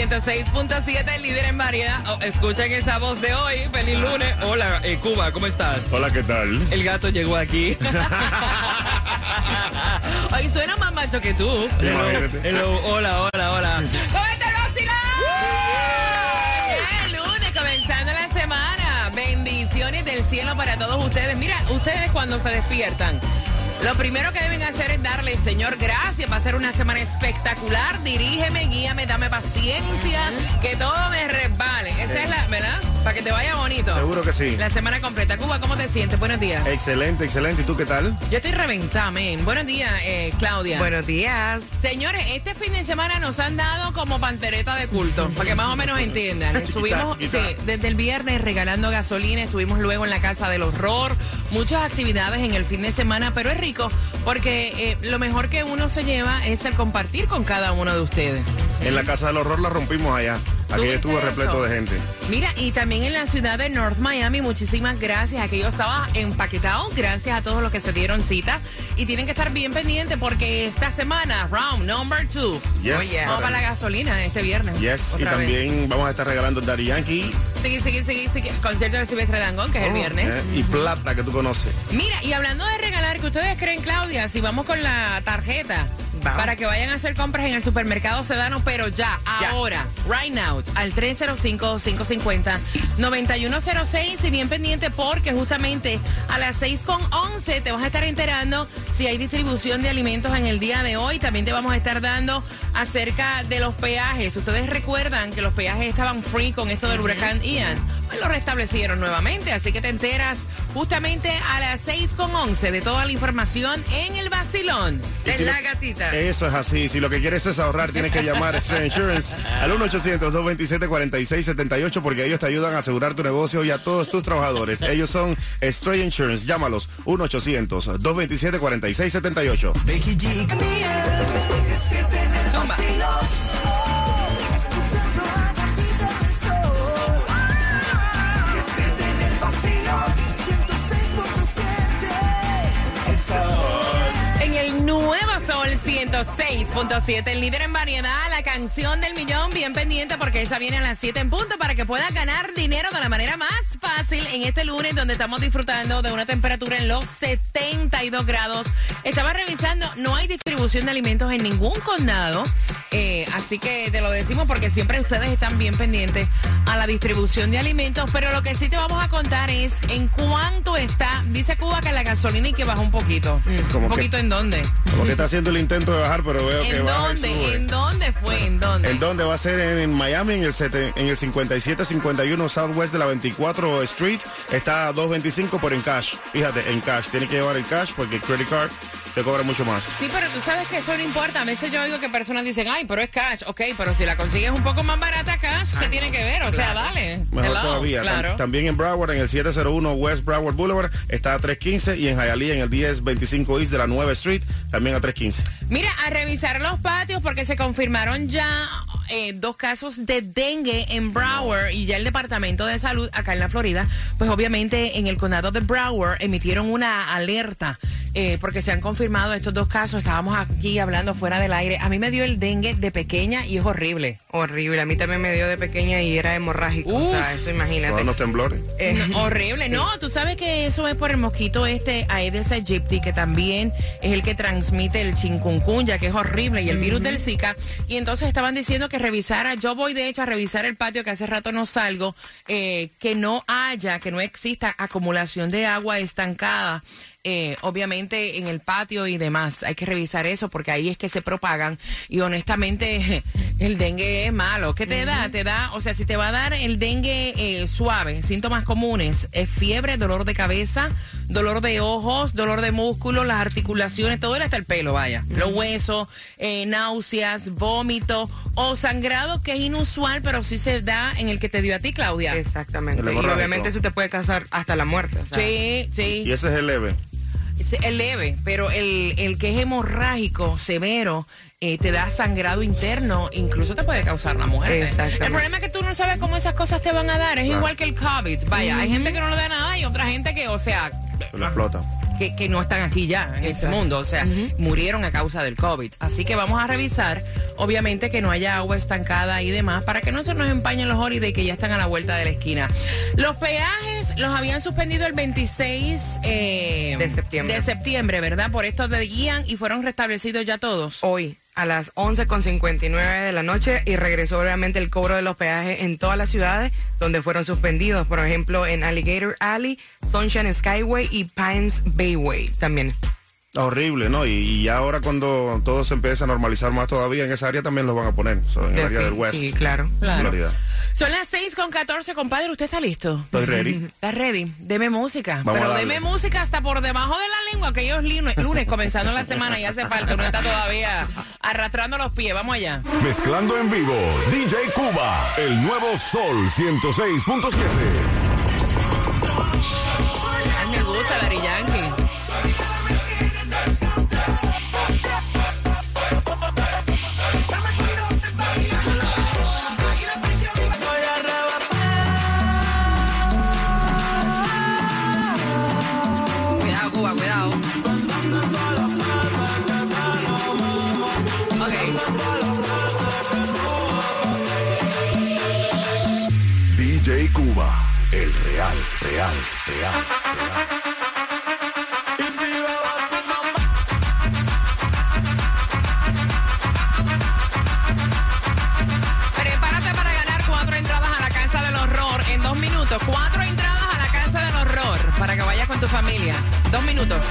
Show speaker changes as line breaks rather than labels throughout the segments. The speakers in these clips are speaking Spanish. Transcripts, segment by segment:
106.7, el líder en variedad. Oh, escuchen esa voz de hoy. Feliz lunes.
Hola, eh, Cuba, ¿cómo estás?
Hola, ¿qué tal?
El gato llegó aquí.
Hoy suena más macho que tú.
Imagínate.
Hello, hola, hola, hola.
¿Cómo está el vacilón? El lunes, comenzando la semana. Bendiciones del cielo para todos ustedes. Mira, ustedes cuando se despiertan, lo primero que deben hacer es darle, Señor, gracias. Va a ser una semana espectacular. Dirígeme, guíame, dame paciencia, que todo me resbale. Esa es la, ¿verdad? Para que te vaya bonito.
Seguro que sí.
La semana completa. Cuba, ¿cómo te sientes? Buenos días.
Excelente, excelente. ¿Y tú qué tal?
Yo estoy reventada, men. Buenos días, eh, Claudia.
Buenos días.
Señores, este fin de semana nos han dado como pantereta de culto, para que más o menos entiendan. Estuvimos sí, desde el viernes regalando gasolina, estuvimos luego en la Casa del Horror, muchas actividades en el fin de semana, pero es rico porque eh, lo mejor que uno se lleva es el compartir con cada uno de ustedes.
En la casa del horror la rompimos allá. Aquí estuvo repleto de gente.
Mira, y también en la ciudad de North Miami, muchísimas gracias. Aquello estaba empaquetado. Gracias a todos los que se dieron cita. Y tienen que estar bien pendientes porque esta semana, round number two.
Yes.
Oh, yeah.
Vamos para la gasolina este viernes.
Yes. Y
vez.
también vamos a estar regalando el Daddy Yankee
Sí, sí, sí, sí, concierto de Silvestre Dangón, que es el viernes.
eh, y plata que tú conoces.
Mira, y hablando de regalar, ¿qué ustedes creen, Claudia? Si vamos con la tarjeta
Vamos.
para que vayan a hacer compras en el supermercado Sedano, pero ya,
Ya.
ahora, right now, al 305-550-9106 y bien pendiente porque justamente a las 6 con 11 te vas a estar enterando si hay distribución de alimentos en el día de hoy. También te vamos a estar dando acerca de los peajes. Ustedes recuerdan que los peajes estaban free con esto del huracán Ian. Pues lo restablecieron nuevamente, así que te enteras justamente a las 6 con 11 de toda la información en el vacilón.
Si
la
lo-
gatita.
Eso es así. Si lo que quieres es ahorrar, tienes que llamar a Straight Insurance al 1-800-227-4678 porque ellos te ayudan a asegurar tu negocio y a todos tus trabajadores. Ellos son Straight Insurance. Llámalos 1-800-227-4678.
love. 106.7, el
líder en variedad, la canción del millón, bien pendiente porque esa viene a las 7 en punto para que puedas ganar dinero de la manera más fácil en este lunes donde estamos disfrutando de una temperatura en los 72 grados. Estaba revisando, no hay distribución de alimentos en ningún condado, eh, así que te lo decimos porque siempre ustedes están bien pendientes a la distribución de alimentos, pero lo que sí te vamos a contar es en cuánto está, dice Cuba que la gasolina y que bajó un poquito. ¿Un
que-
poquito en dónde?
Como que está haciendo el intento de bajar, pero veo que
¿En
baja y
dónde?
sube.
¿En dónde fue? ¿En dónde?
¿En dónde va a ser? En, en Miami, en el, sete- en el 5751 Southwest de la 24 Street. Está a 225 por en cash. Fíjate, en cash. Tienes que llevar el cash porque el credit card te cobra mucho más.
Sí, pero tú sabes que eso no importa. A veces yo oigo que personas dicen, ay, pero es cash. Ok, pero si la consigues un poco más barata cash, ¿qué tiene que ver? O sea, dale.
Mejor
Hello,
todavía.
Claro.
También en Broward, en el 701 West Broward Boulevard, está a 315. Y en Hialeah, en el 1025 East de la 9 Street, también a 315.
Mira, a revisar los patios porque se confirmaron ya eh, dos casos de dengue en Broward y ya el Departamento de Salud acá en la Florida, pues obviamente en el condado de Broward emitieron una alerta eh, porque se han confirmado estos dos casos. Estábamos aquí hablando fuera del aire. A mí me dio el dengue de pequeña y es horrible.
Horrible. A mí también me dio de pequeña y era hemorrágico. O sea,
Uf.
eso
Son
imagínate.
los temblores.
Eh,
No, horrible. No, tú sabes que eso es por el mosquito este Aedes aegypti, que también es el que transmite el chikungunya, que es horrible, y el virus del Zika. Y entonces estaban diciendo que revisara, yo voy de hecho a revisar el patio, que hace rato no salgo, eh, que no haya, que no exista acumulación de agua estancada. eh, en el patio y demás. Hay que revisar eso porque ahí es que se propagan y honestamente el dengue es malo. ¿Qué te da? Te da, o sea, si te va a dar el dengue eh, suave, síntomas comunes, es fiebre, dolor de cabeza, dolor de ojos, dolor de músculos, las articulaciones, todo era hasta el pelo, vaya. Los huesos, eh, náuseas, vómito o sangrado que es inusual, pero sí se da en el que te dio a ti, Claudia.
Exactamente.
El
Y obviamente eso te puede causar hasta la muerte. o sea,
Sí, sí.
Y ese es el leve.
Es leve, pero el, el que es hemorrágico, severo, eh, te da sangrado interno, incluso te puede causar la muerte. El problema es que tú no sabes cómo esas cosas te van a dar. Es
Claro.
igual que el COVID. Vaya, hay gente que no le da nada y otra gente que, o sea,
Se lo explota.
que, que no están aquí ya en este
Exacto.
mundo, o sea, murieron a causa del COVID. Así que vamos a revisar, obviamente, que no haya agua estancada y demás, para que no se nos empañen los holidays que ya están a la vuelta de la esquina. Los peajes los habían suspendido el 26 eh,
De septiembre.
de septiembre, ¿verdad? Por esto de Ian y fueron restablecidos ya todos.
Hoy a las 11.59 de la noche y regresó obviamente el cobro de los peajes en todas las ciudades donde fueron suspendidos. Por ejemplo, en Alligator Alley, Sunshine Skyway y Pines Bayway también.
Horrible, ¿no? Y, y ya ahora cuando todo se empieza a normalizar más todavía, en esa área también lo van a poner. so, en el área del West.
Sí, claro.
Claro.
Florida.
Son las 6 con 14, compadre. ¿Usted está listo?
Estoy ready.
¿Está ready? Deme música.
Vamos
Pero deme música hasta por debajo de la lengua, aquellos lunes, lunes comenzando la semana y hace falta. Uno está todavía arrastrando los pies. Vamos allá.
Mezclando en vivo, DJ Cuba, el nuevo Sol 106.7.
Dos minutos.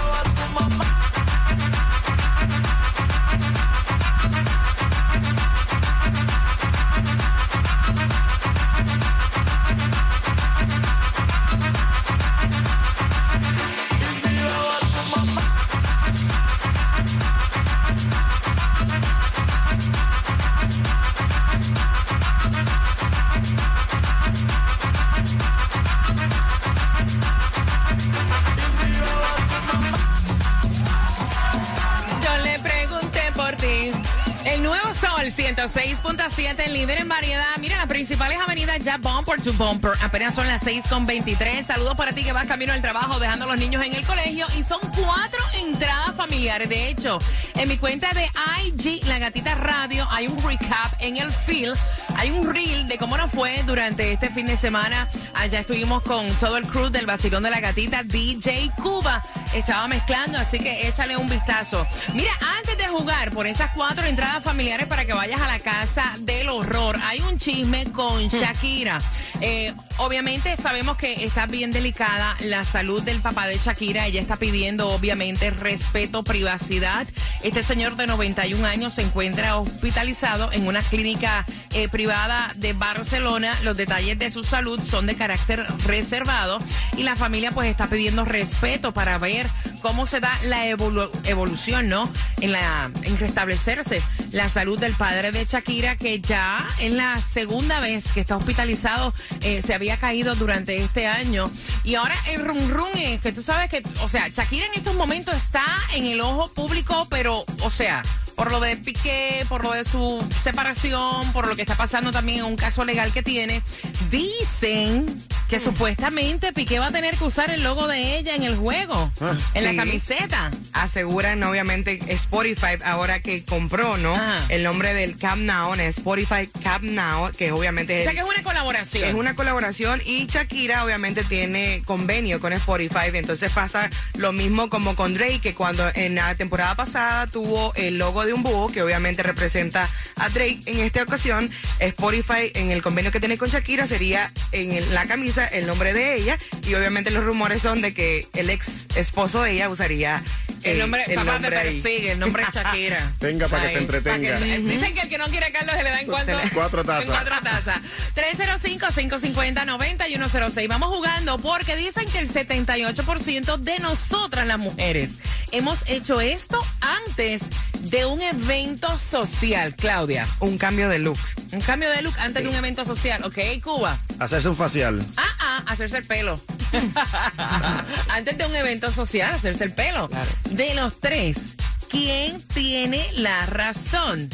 106.7, líder en variedad. Mira, las principales avenidas ya bumper to bumper. Apenas son las 6.23. Saludos para ti que vas camino al trabajo dejando a los niños en el colegio. Y son cuatro entradas familiares. De hecho, en mi cuenta de IG, La Gatita Radio, hay un recap en el field. Hay un reel de cómo nos fue durante este fin de semana. Allá estuvimos con todo el crew del Vacilón de la Gatita, DJ Cuba. Estaba mezclando, así que échale un vistazo. Mira, antes de jugar por esas cuatro entradas familiares para que vayas a la casa del horror, hay un chisme con Shakira. Eh, obviamente sabemos que está bien delicada la salud del papá de Shakira. Ella está pidiendo, obviamente, respeto, privacidad. Este señor de 91 años se encuentra hospitalizado en una clínica eh, privada de Barcelona. Los detalles de su salud son de carácter reservado y la familia pues está pidiendo respeto para ver cómo se da la evolu- evolución, ¿no? En la en restablecerse la salud del padre de Shakira que ya en la segunda vez que está hospitalizado eh, se había caído durante este año y ahora el rum rum es que tú sabes que, o sea, Shakira en estos momentos está en el ojo público, pero, o sea, por lo de Piqué, por lo de su separación, por lo que está pasando también en un caso legal que tiene, dicen que supuestamente Piqué va a tener que usar el logo de ella en el juego, en la camiseta.
Aseguran obviamente Spotify ahora que compró, ¿no? El nombre del Cap Now, en Spotify Cap Now, que obviamente
O
es
sea
el-
que es una colaboración.
Es una colaboración y Shakira obviamente tiene convenio con Spotify, entonces pasa lo mismo como con Drake, que cuando en la temporada pasada tuvo el logo de un búho, que obviamente representa a Drake, en esta ocasión Spotify en el convenio que tiene con Shakira sería en el- la camisa usa el nombre de ella y obviamente los rumores son de que el ex esposo de ella usaría
El
eh,
nombre, papá
nombre
te
ahí.
el nombre es Shakira.
Venga, para que se entretenga.
Dicen que el que no quiere a Carlos se le da en cuánto?
Cuatro tazas.
En cuatro tazas. 305-550-9106. Vamos jugando porque dicen que el 78% de nosotras las mujeres hemos hecho esto antes de un evento social, Claudia.
Un cambio de looks.
Un cambio de look antes de un evento social. Ok, Cuba.
Hacerse un facial.
Ah, ah, hacerse el pelo. Antes de un evento social, hacerse el pelo.
Claro.
De los tres, ¿quién tiene la razón?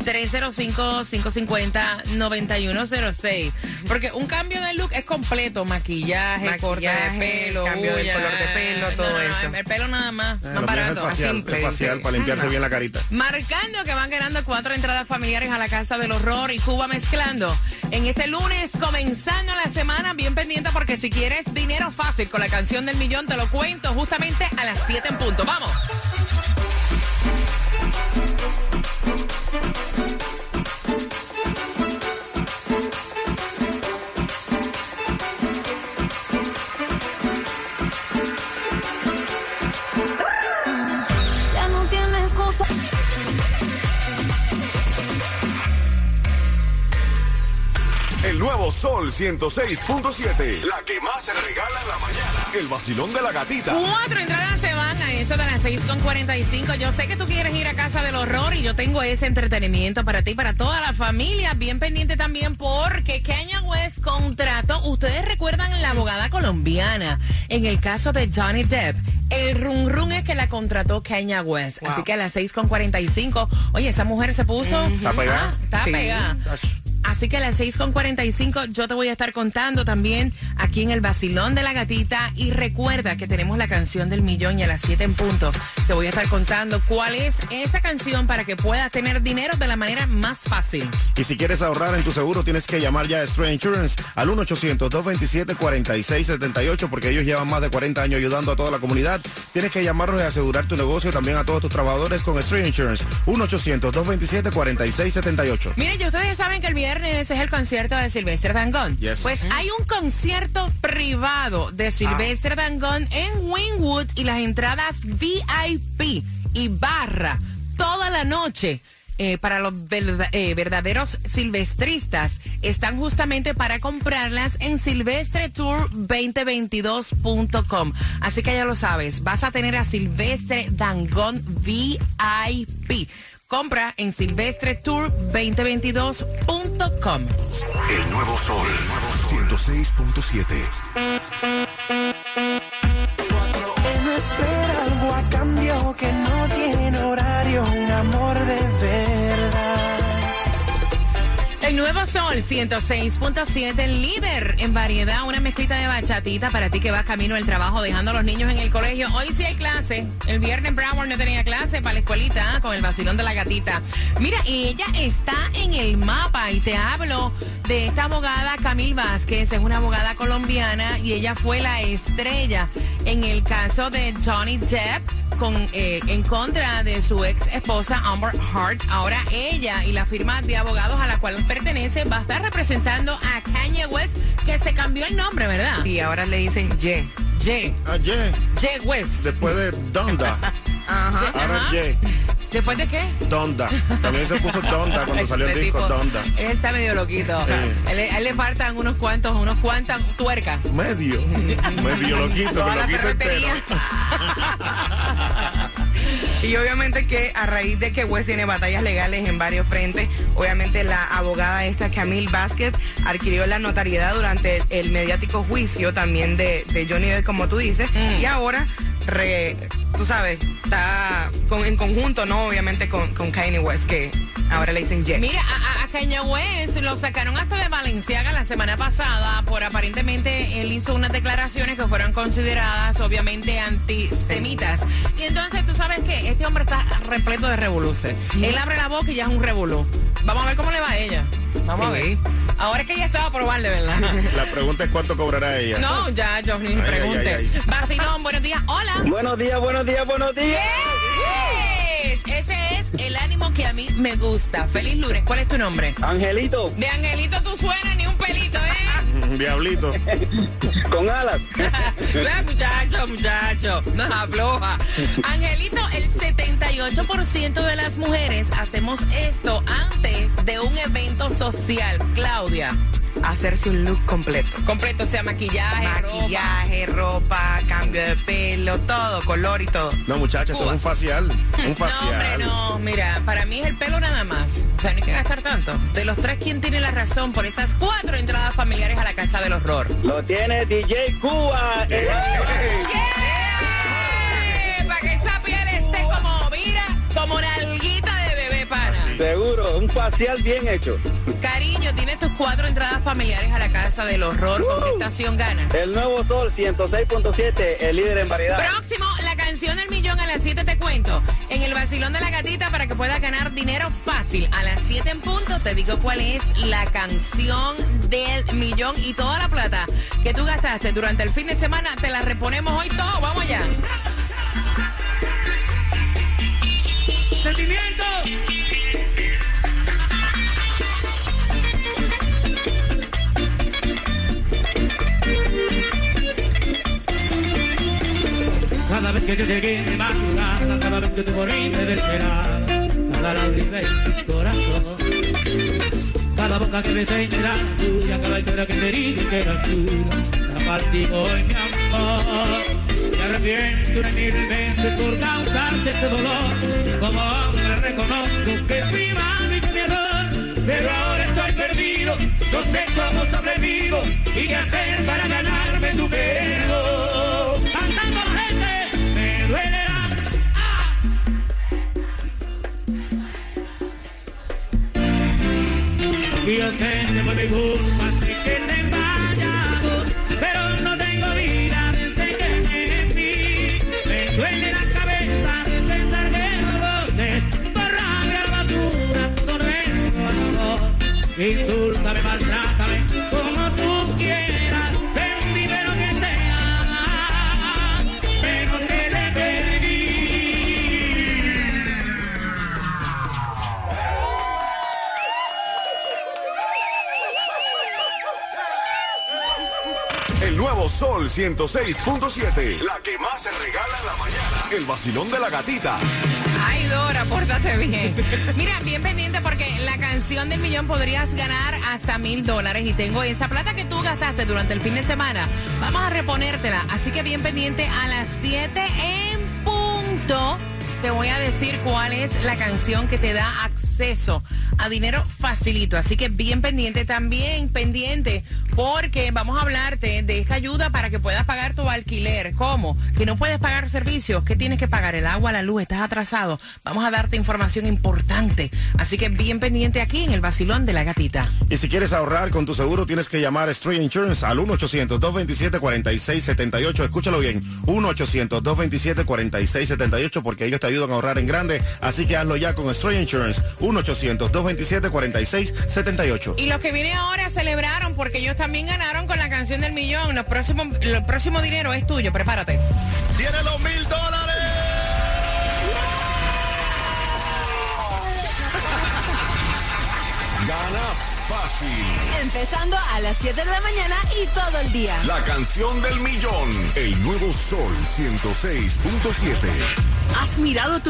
305-550-9106. Porque un cambio de look es completo. Maquillaje, corte de
Maquillaje,
pelo,
cambio del color de pelo, todo
No, no,
eso.
El pelo nada más,
Eh,
más
mío es
barato.
facial,
simple,
el facial
sí.
para limpiarse bien la carita.
Marcando que van ganando cuatro entradas familiares a la Casa del Horror y Cuba mezclando. En este lunes, comenzando la semana, bien pendiente porque si quieres dinero fácil con la canción del millón, te lo cuento justamente a las 7 en punto. ¡Vamos!
Nuevo Sol 106.7. La que más se regala en la mañana. El vacilón de la gatita.
Cuatro entradas se van a eso de las 6 con 45. Yo sé que tú quieres ir a Casa del Horror y yo tengo ese entretenimiento para ti, para toda la familia. Bien pendiente también porque Kenya West contrató, ustedes recuerdan la abogada colombiana en el caso de Johnny Depp. El run run es que la contrató Kenya West.
Wow.
Así que a las 6 con 45, oye, esa mujer se puso...
Está pegada.
Está pegada. Así que a las 6.45 yo te voy a estar contando también aquí en el Basilón de la Gatita. Y recuerda que tenemos la canción del millón y a las 7 en punto te voy a estar contando cuál es esa canción para que puedas tener dinero de la manera más fácil.
Y si quieres ahorrar en tu seguro, tienes que llamar ya a Stray Insurance al 1-800-227-4678 porque ellos llevan más de 40 años ayudando a toda la comunidad. Tienes que llamarlos y asegurar tu negocio también a todos tus trabajadores con Stray Insurance. 1-800-227-4678.
Miren, ya ustedes saben que el viernes es el concierto de Silvestre Dangón.
Yes.
Pues hay un concierto privado de Silvestre Dangón en Wynwood y las entradas VIP y barra toda la noche. eh, para los verda- eh, verdaderos silvestristas están justamente para comprarlas en silvestretour2022.com. Así que ya lo sabes, vas a tener a Silvestre Dangón VIP. Compra en silvestretour2022.com.
El nuevo Sol 106.7.
No espera algo a cambio que no tiene horario, un amor
nuevo Sol 106.7, el líder en variedad, una mezclita de bachatita para ti que vas camino al trabajo dejando a los niños en el colegio. Hoy sí hay clase. El viernes Broward no tenía clase para la escuelita ¿ah? con el vacilón de la gatita. Mira, y ella está en el mapa y te hablo de esta abogada Camil Vázquez, es una abogada colombiana y ella fue la estrella en el caso de Johnny Depp con, eh, en contra de su ex esposa Amber Hart. Ahora ella y la firma de abogados a la cual pertenece va a estar representando a Kanye West, que se cambió el nombre, ¿verdad?
Y ahora le dicen Ye.
Ye,
Ayer,
Ye West.
después de Donda.
Ajá.
Ahora
Ajá.
Ye,
¿Después de qué?
Donda. También se puso Donda cuando salió el
Este
disco
tipo,
Donda.
Él está medio loquito.
Sí.
A él le faltan unos cuantos, unos cuantas tuercas.
Medio. Medio loquito,
la
loquito entero.
Y obviamente que a raíz de que West tiene batallas legales en varios frentes, obviamente la abogada esta Camille Vázquez adquirió la notariedad durante el mediático juicio también de, de Johnny Depp, como tú dices,
Mm.
y ahora, re- tú sabes, está con- en conjunto, ¿no? Obviamente con, con Kanye West, que ahora le dicen Ye.
Mira, a, a- Kanye West lo sacaron hasta de Valenciaga la semana pasada por aparentemente él hizo unas declaraciones que fueron consideradas obviamente antisemitas. Y entonces tú sabes que este hombre está repleto de revoluciones. Él abre la boca y ya es un revolú. Vamos a ver cómo le va a ella. Vamos a ver. Ahora es que ella se va a probar de verdad.
La pregunta es cuánto cobrará ella.
No, ya,
ay,
pregunte.
ay, ay.
Vacilón, buenos días. Hola.
Buenos días, buenos días, buenos días.
Yes. Ese es el ánimo que a mí me gusta. Feliz lunes. ¿Cuál es tu nombre?
Angelito,
De Angelito tú suenas ni un pelito, ¿eh?
Diablito.
con alas.
Muchacho, muchacho, no afloja. Angelito, el 78% de las mujeres hacemos esto antes de un evento social. Claudia,
Hacerse un look completo.
completo, o sea, maquillaje, ropa.
Maquillaje, ropa, cambio de pelo, todo, color y todo.
No, muchachos, eso es un facial. Un
No, hombre,
facial.
no, mira, para mí es el pelo nada más. O sea, no hay que gastar tanto. De los tres, ¿quién tiene la razón por esas cuatro entradas familiares a la casa del horror?
Lo tiene DJ Cuba. El- Seguro, un facial bien hecho.
Cariño, tienes tus cuatro entradas familiares a la casa del horror. ¿Con qué estación ganas?
El nuevo Sol 106.7, el líder en variedad.
Próximo, la canción del millón a las 7 te cuento. En el vacilón de la gatita para que puedas ganar dinero fácil. A las 7 en punto te digo cuál es la canción del millón y toda la plata que tú gastaste durante el fin de semana te la reponemos hoy todo. Vamos allá.
Sentimiento. Que yo llegué de madrugada, cada vez que tú moriste desesperada, cada lágrima de mi corazón. Cada boca que besé era tuya, cada historia que te dije que era tuya, la partí hoy mi amor. Me arrepiento de mil veces por causarte este dolor, como hombre reconozco que fui malo y que mi error, pero ahora estoy perdido, no sé cómo sobrevivo y qué hacer para ganarme tu perdón. Yo sé que por mi culpa sé que te fallado, pero no tengo vida desde que me fui. Me duele la cabeza de pensar que no por rabia la basura, tormento amor. Insúltame, maltrátame
106.7. La que más se regala en la mañana. El vacilón de la gatita.
Ay, Dora, pórtate bien. Mira, bien pendiente porque la canción del millón podrías ganar hasta mil dólares y tengo esa plata que tú gastaste durante el fin de semana. Vamos a reponértela. Así que bien pendiente a las 7 en punto. Te voy a decir cuál es la canción que te da acceso a dinero facilito. Así que bien pendiente, también pendiente, porque vamos a hablarte de esta ayuda para que puedas pagar tu alquiler. ¿Cómo? Que no puedes pagar servicios. ¿Qué tienes que pagar? El agua, la luz, estás atrasado. Vamos a darte información importante. Así que bien pendiente aquí en el vacilón de la gatita.
Y si quieres ahorrar con tu seguro, tienes que llamar a Street Insurance al 1-800-227-4678. Escúchalo bien. 1-800-227-4678 porque ellos te ayudan a ahorrar en grande. Así que hazlo ya con Street Insurance. 1-800-227-4678.
Y los que vienen ahora celebraron porque ellos también ganaron con la canción del millón. Los próximos, el próximo dinero es tuyo. Prepárate.
¡Tiene los mil dólares!
Gana fácil.
Empezando a las 7 de la mañana y todo el día.
La canción del millón. El nuevo Sol 106.7.
¿Has mirado tu